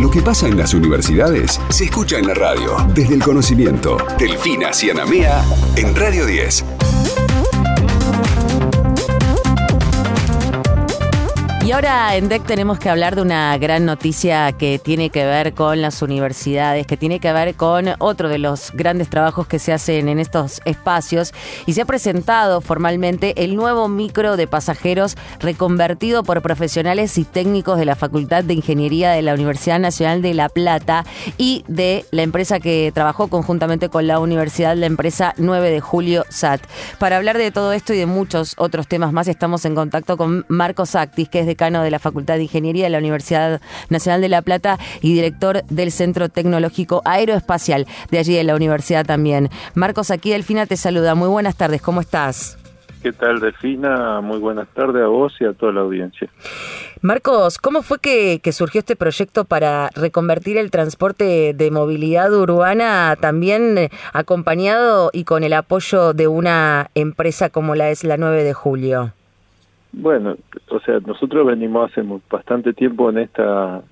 Lo que pasa en las universidades se escucha en la radio. Desde el conocimiento. Delfina Cianamea en Radio 10. Y ahora en DEC tenemos que hablar de una gran noticia que tiene que ver con las universidades, que tiene que ver con otro de los grandes trabajos que se hacen en estos espacios. Y se ha presentado formalmente el nuevo micro de pasajeros reconvertido por profesionales y técnicos de la Facultad de Ingeniería de la Universidad Nacional de La Plata y de la empresa que trabajó conjuntamente con la universidad, la empresa 9 de Julio SAT. Para hablar de todo esto y de muchos otros temas más, estamos en contacto con Marcos Actis, que es de de la Facultad de Ingeniería de la Universidad Nacional de La Plata y director del Centro Tecnológico Aeroespacial de allí de la universidad también. Marcos, aquí Delfina te saluda. Muy buenas tardes, ¿cómo estás? ¿Qué tal, Delfina? Muy buenas tardes a vos y a toda la audiencia. Marcos, ¿cómo fue que, surgió este proyecto para reconvertir el transporte de movilidad urbana también eh, acompañado y con el apoyo de una empresa como la es la 9 de julio? Bueno, o sea, nosotros venimos hace bastante tiempo en esta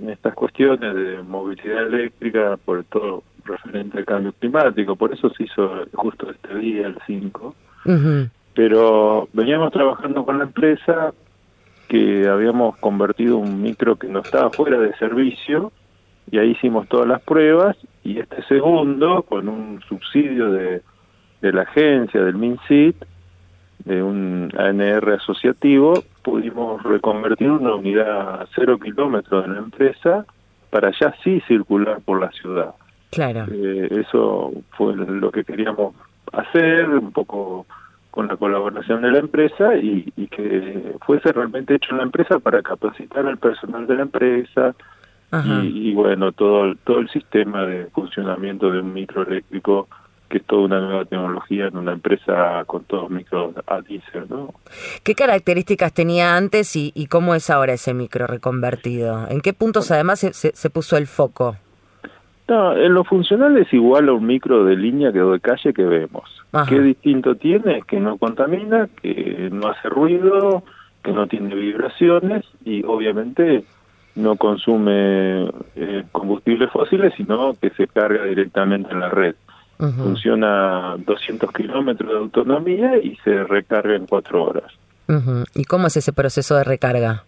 en estas cuestiones de movilidad eléctrica, por todo referente al cambio climático, por eso se hizo justo este día, el 5. Pero veníamos trabajando con la empresa que habíamos convertido un micro que no estaba fuera de servicio y ahí hicimos todas las pruebas y este segundo, con un subsidio de, de la agencia, del MinSIT, de un ANR asociativo, pudimos reconvertir una unidad a cero kilómetros de la empresa para ya sí circular por la ciudad. Claro. Eh, eso fue lo que queríamos hacer, un poco con la colaboración de la empresa y, y, que fuese realmente hecho en la empresa para capacitar al personal de la empresa y, y, bueno, todo, todo el sistema de funcionamiento de un microeléctrico que es toda una nueva tecnología en una empresa con todos micros a diésel, ¿no? ¿Qué características tenía antes y, cómo es ahora ese micro reconvertido? ¿En qué puntos además se, se, puso el foco? No, en lo funcional es igual a un micro de línea que de calle que vemos. ¿Qué distinto tiene? Que no contamina, que no hace ruido, que no tiene vibraciones y obviamente no consume eh, combustibles fósiles, sino que se carga directamente en la red. Funciona 200 kilómetros de autonomía y se recarga en cuatro horas. ¿Y cómo es ese proceso de recarga?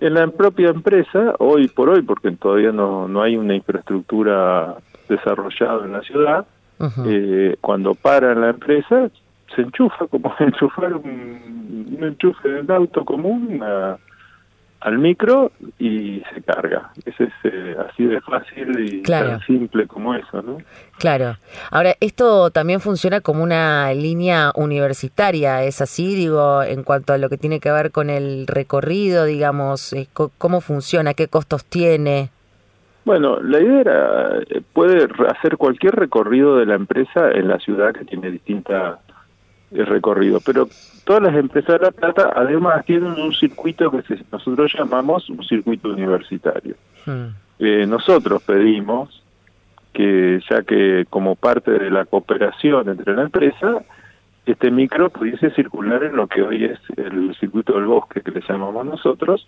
En la propia empresa, hoy por hoy, porque todavía no, no hay una infraestructura desarrollada en la ciudad, eh, cuando para en la empresa, se enchufa como enchufar un, un enchufe de auto común a, al micro y se carga. Ese es eh, así de fácil y tan simple como eso, ¿no? Claro. Ahora, esto también funciona como una línea universitaria, ¿es así? Digo, en cuanto a lo que tiene que ver con el recorrido, digamos, eh, ¿cómo funciona? ¿Qué costos tiene? Bueno, la idea era, eh, puede hacer cualquier recorrido de la empresa en la ciudad que tiene distintas el recorrido. Pero todas las empresas de La Plata además tienen un circuito que nosotros llamamos un circuito universitario. Hmm. Eh, nosotros pedimos que ya que como parte de la cooperación entre la empresa, este micro pudiese circular en lo que hoy es el circuito del bosque que le llamamos nosotros,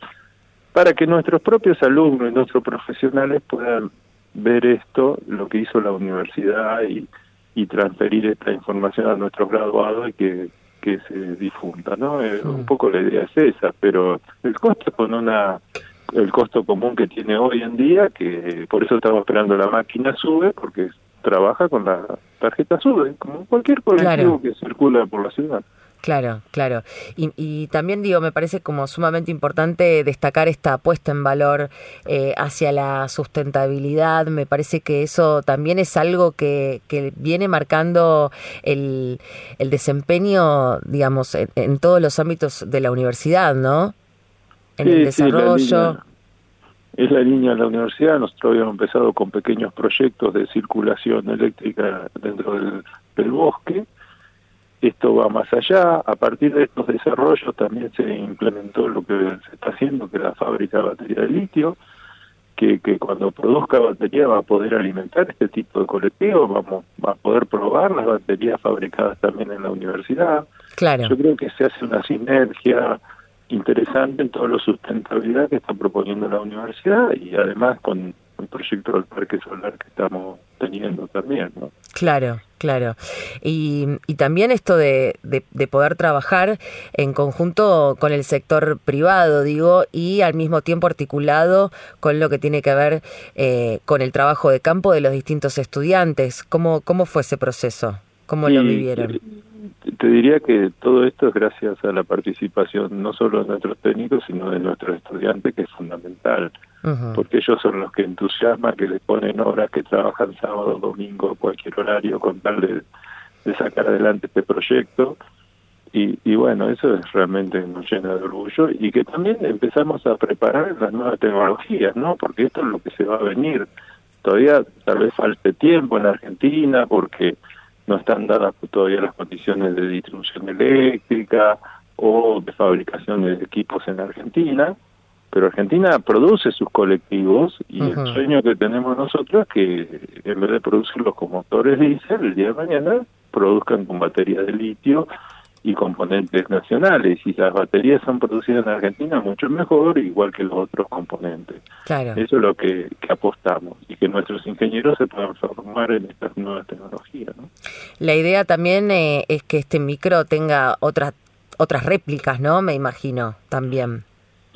para que nuestros propios alumnos y nuestros profesionales puedan ver esto, lo que hizo la universidad y y transferir esta información a nuestros graduados y que, que se difunda, ¿no? Eh, un poco la idea es esa, pero el costo con una el costo común que tiene hoy en día, que por eso estamos esperando la máquina sube, porque trabaja con la tarjeta sube, como cualquier colectivo que circula por la ciudad. Claro, claro. Y, también digo, me parece como sumamente importante destacar esta apuesta en valor eh, hacia la sustentabilidad. Me parece que eso también es algo que, que viene marcando el, el desempeño, digamos, en, todos los ámbitos de la universidad, ¿no? En el desarrollo. es la línea de la universidad. Nosotros habíamos empezado con pequeños proyectos de circulación eléctrica dentro del, del bosque esto va más allá. A partir de estos desarrollos también se implementó lo que se está haciendo, que es la fábrica de batería de litio, que, que cuando produzca batería va a poder alimentar este tipo de colectivos, vamos va a poder probar las baterías fabricadas también en la universidad. Claro. Yo creo que se hace una sinergia interesante en toda la sustentabilidad que está proponiendo la universidad y además con el proyecto del parque solar que estamos teniendo también, ¿no? Claro, claro. Y, y también esto de, de, poder trabajar en conjunto con el sector privado, digo, y al mismo tiempo articulado con lo que tiene que ver eh, con el trabajo de campo de los distintos estudiantes. ¿Cómo, cómo fue ese proceso? ¿Cómo lo vivieron? Te diría que todo esto es gracias a la participación no solo de nuestros técnicos, sino de nuestros estudiantes, que es fundamental, porque ellos son los que entusiasman, que les ponen horas, que trabajan sábado, domingo, cualquier horario, con tal de, sacar adelante este proyecto. Y, y, bueno, eso es realmente nos llena de orgullo y que también empezamos a preparar las nuevas tecnologías, ¿no? Porque esto es lo que se va a venir. Todavía tal vez falte tiempo en Argentina porque no están dadas todavía las condiciones de distribución eléctrica o de fabricación de equipos en Argentina, pero Argentina produce sus colectivos y el sueño que tenemos nosotros es que en vez de producirlos con motores diésel, el día de mañana produzcan con baterías de litio y componentes nacionales. Y las baterías son producidas en Argentina, mucho mejor, igual que los otros componentes. Eso es lo que, apostamos y que nuestros ingenieros se puedan formar en estas nuevas tecnologías. ¿no? La idea también eh, es que este micro tenga otras otras réplicas, ¿no? Me imagino, también.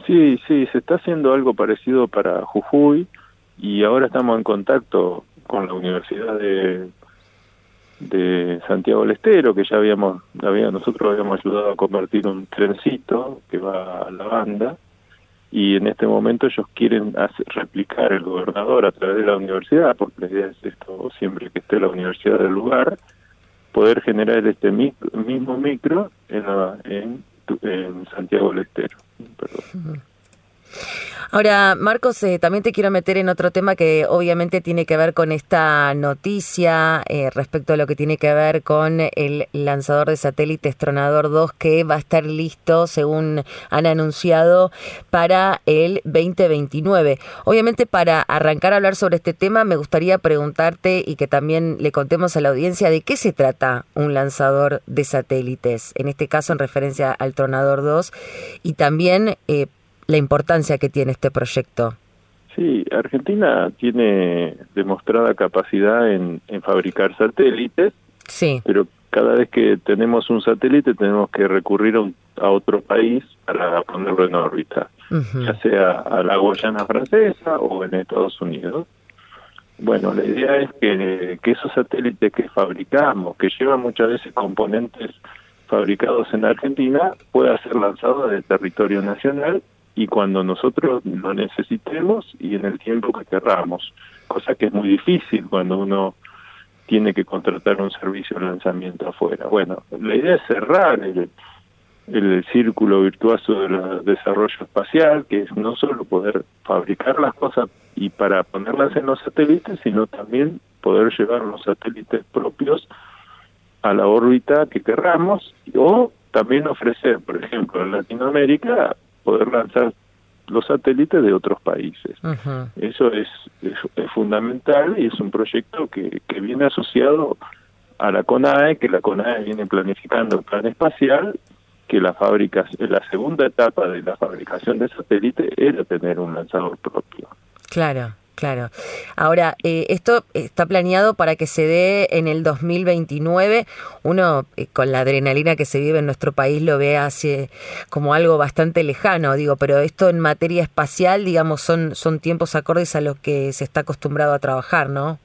Sí, sí, se está haciendo algo parecido para Jujuy y ahora estamos en contacto con la Universidad de de Santiago del Estero, que ya habíamos, había, nosotros habíamos ayudado a convertir un trencito que va a la banda, y en este momento ellos quieren hacer, replicar el gobernador a través de la universidad, porque la idea es esto, siempre que esté la universidad del lugar, poder generar este mismo micro en, en, en Santiago del Estero. Ahora, Marcos, eh, también te quiero meter en otro tema que obviamente tiene que ver con esta noticia eh, respecto a lo que tiene que ver con el lanzador de satélites Tronador 2 que va a estar listo, según han anunciado, para el 2029. Obviamente, para arrancar a hablar sobre este tema, me gustaría preguntarte y que también le contemos a la audiencia de qué se trata un lanzador de satélites, en este caso en referencia al Tronador 2, y también eh, la importancia que tiene este proyecto. Sí, Argentina tiene demostrada capacidad en, fabricar satélites, sí. pero cada vez que tenemos un satélite tenemos que recurrir a, otro país para ponerlo en órbita, ya sea a la Guayana francesa o en Estados Unidos. Bueno, la idea es que, que esos satélites que fabricamos, que llevan muchas veces componentes fabricados en Argentina, pueda ser lanzado el territorio nacional y cuando nosotros lo necesitemos y en el tiempo que querramos, cosa que es muy difícil cuando uno tiene que contratar un servicio de lanzamiento afuera. Bueno, la idea es cerrar el, el círculo virtuoso del desarrollo espacial, que es no solo poder fabricar las cosas y para ponerlas en los satélites, sino también poder llevar los satélites propios a la órbita que querramos o también ofrecer, por ejemplo, en Latinoamérica poder lanzar los satélites de otros países. Eso es, es, fundamental y es un proyecto que, que viene asociado a la CONAE, que la CONAE viene planificando el plan espacial, que la fábrica, la segunda etapa de la fabricación de satélites era tener un lanzador propio. Claro. Claro. Ahora, eh, esto está planeado para que se dé en el 2029. Uno, eh, con la adrenalina que se vive en nuestro país, lo ve así como algo bastante lejano, digo, pero esto en materia espacial, digamos, son, son tiempos acordes a los que se está acostumbrado a trabajar, ¿no?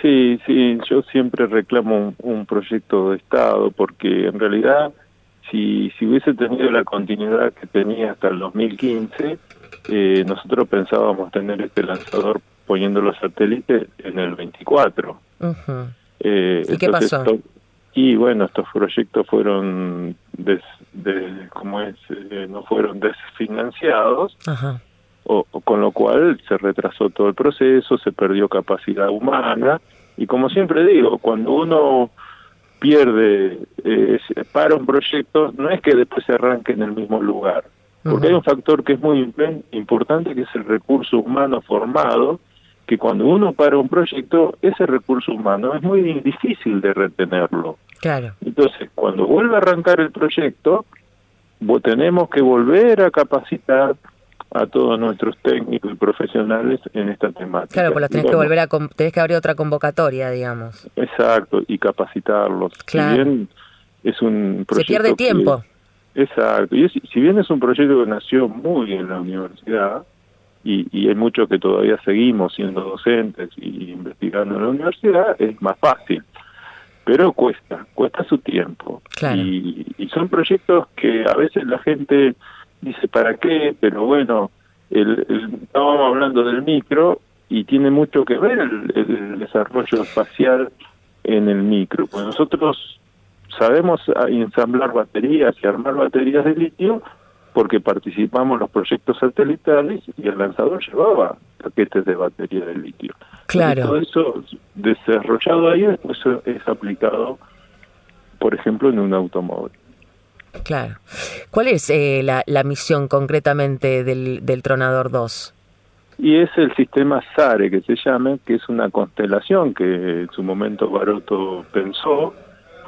Sí, sí, yo siempre reclamo un, proyecto de Estado porque en realidad si, si hubiese tenido la continuidad que tenía hasta el 2015, eh, nosotros pensábamos tener este lanzador poniendo los satélites en el 24. eh, ¿Y qué pasó? y bueno, estos proyectos fueron, des, como es, eh, no fueron desfinanciados, O, con lo cual se retrasó todo el proceso, se perdió capacidad humana, y como siempre digo, cuando uno pierde, eh, para un proyecto, no es que después se arranque en el mismo lugar, porque hay un factor que es muy importante, que es el recurso humano formado, que cuando uno para un proyecto, ese recurso humano es muy difícil de retenerlo. Claro. Entonces, cuando vuelve a arrancar el proyecto, tenemos que volver a capacitar a todos nuestros técnicos y profesionales en esta temática. Claro, pues los tenés que volver a tenés que abrir otra convocatoria, digamos. Exacto, y capacitarlos. Claro. Si bien es un proyecto Se pierde tiempo. Exacto, y si bien es un proyecto que nació muy en la universidad, y, y hay muchos que todavía seguimos siendo docentes y investigando en la universidad, es más fácil pero cuesta, cuesta su tiempo. Y, y, son proyectos que a veces la gente dice, ¿para qué? Pero bueno, el, estábamos hablando del micro y tiene mucho que ver el, desarrollo espacial en el micro. Pues nosotros sabemos ensamblar baterías y armar baterías de litio porque participamos en los proyectos satelitales y el lanzador llevaba paquetes de batería de litio. Claro. todo eso desarrollado ahí después es aplicado, por ejemplo, en un automóvil. Claro. ¿Cuál es eh, la, la, misión concretamente del, del Tronador 2? Y es el sistema SARE, que se llama, que es una constelación que en su momento Baroto pensó,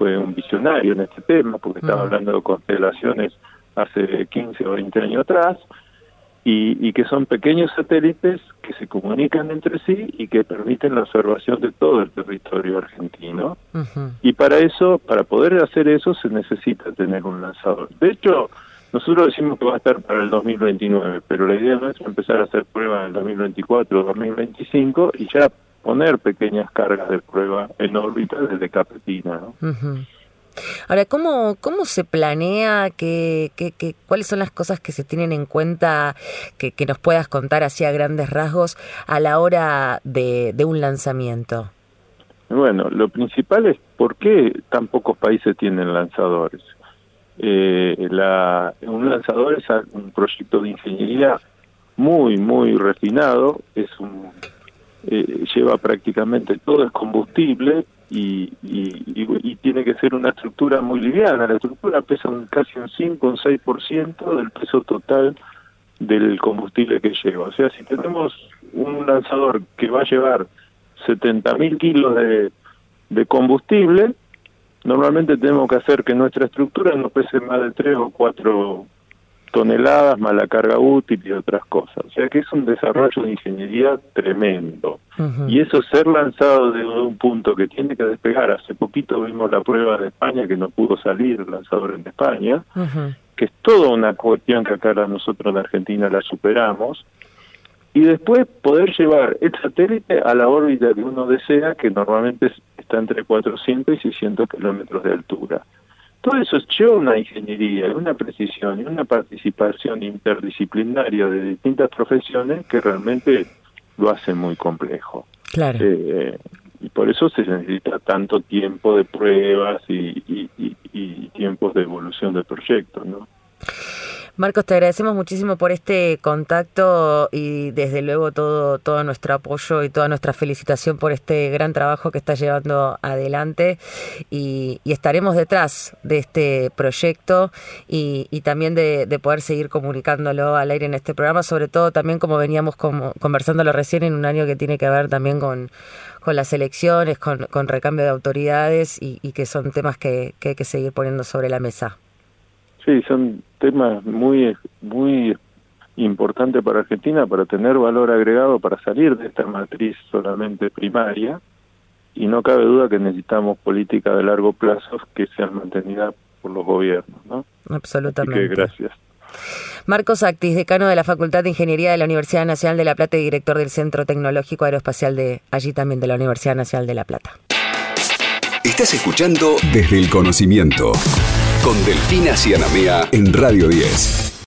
fue un visionario en este tema, porque estaba hablando de constelaciones hace 15 o 20 años atrás, y, y, que son pequeños satélites que se comunican entre sí y que permiten la observación de todo el territorio argentino. Y para eso, para poder hacer eso, se necesita tener un lanzador. De hecho, nosotros decimos que va a estar para el 2029, pero la idea nuestra es empezar a hacer pruebas en el 2024 o 2025 y ya poner pequeñas cargas de prueba en órbita desde Capetina. ¿no? Ahora, ¿cómo, cómo se planea? ¿Qué, qué, cuáles son las cosas que se tienen en cuenta que, nos puedas contar así a grandes rasgos a la hora de, un lanzamiento? Bueno, lo principal es por qué tan pocos países tienen lanzadores. Eh, la, un lanzador es un proyecto de ingeniería muy, muy refinado, es un, eh, lleva prácticamente todo el combustible, y, y, tiene que ser una estructura muy liviana. La estructura pesa un, casi un 5 o un 6% del peso total del combustible que lleva. O sea, si tenemos un lanzador que va a llevar 70.000 kilos de, de combustible, normalmente tenemos que hacer que nuestra estructura no pese más de 3 o 4 toneladas más la carga útil y otras cosas. O sea que es un desarrollo de ingeniería tremendo. Y eso ser lanzado de un punto que tiene que despegar. Hace poquito vimos la prueba de España que no pudo salir el lanzador en España, que es toda una cuestión que acá nosotros en Argentina la superamos. Y después poder llevar el satélite a la órbita que uno desea, que normalmente está entre 400 y 600 kilómetros de altura. Todo eso lleva una ingeniería, una precisión y una participación interdisciplinaria de distintas profesiones que realmente lo hace muy complejo. Claro. Eh, y por eso se necesita tanto tiempo de pruebas y, y tiempos de evolución del proyecto, ¿no? Marcos, te agradecemos muchísimo por este contacto y desde luego todo, todo nuestro apoyo y toda nuestra felicitación por este gran trabajo que estás llevando adelante y, estaremos detrás de este proyecto y, también de, poder seguir comunicándolo al aire en este programa, sobre todo también como veníamos como, conversándolo recién en un año que tiene que ver también con, con las elecciones, con, con recambio de autoridades y, que son temas que hay que seguir poniendo sobre la mesa. Sí, son temas muy, muy importantes para Argentina para tener valor agregado para salir de esta matriz solamente primaria y no cabe duda que necesitamos políticas de largo plazo que sean mantenidas por los gobiernos, ¿no? Absolutamente. gracias. Marcos Actis, decano de la Facultad de Ingeniería de la Universidad Nacional de La Plata y director del Centro Tecnológico Aeroespacial de allí también de la Universidad Nacional de La Plata. Estás escuchando desde el conocimiento con Delfina Cianamea en Radio 10.